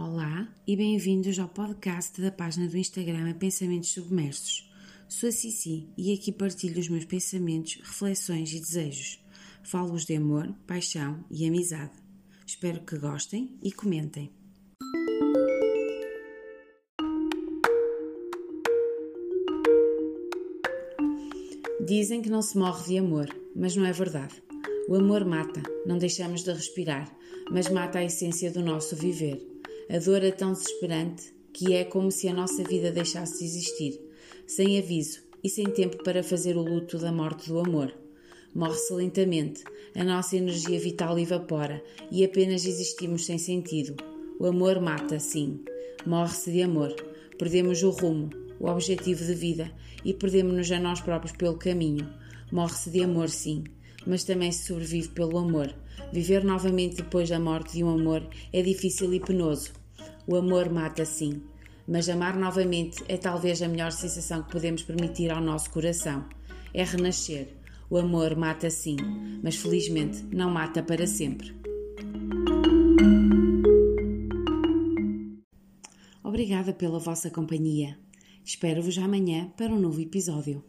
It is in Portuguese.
Olá e bem-vindos ao podcast da página do Instagram Pensamentos Submersos. Sou a Cici e aqui partilho os meus pensamentos, reflexões e desejos. Falo-vos de amor, paixão e amizade. Espero que gostem e comentem. Dizem que não se morre de amor, mas não é verdade. O amor mata, não deixamos de respirar, mas mata a essência do nosso viver. A dor é tão desesperante que é como se a nossa vida deixasse de existir, sem aviso e sem tempo para fazer o luto da morte do amor. Morre-se lentamente, a nossa energia vital evapora e apenas existimos sem sentido. O amor mata, sim. Morre-se de amor. Perdemos o rumo, o objetivo de vida e perdemos-nos a nós próprios pelo caminho. Morre-se de amor, sim, mas também se sobrevive pelo amor. Viver novamente depois da morte de um amor é difícil e penoso. O amor mata, sim, mas amar novamente é talvez a melhor sensação que podemos permitir ao nosso coração. É renascer. O amor mata, sim, mas felizmente não mata para sempre. Obrigada pela vossa companhia. Espero-vos amanhã para um novo episódio.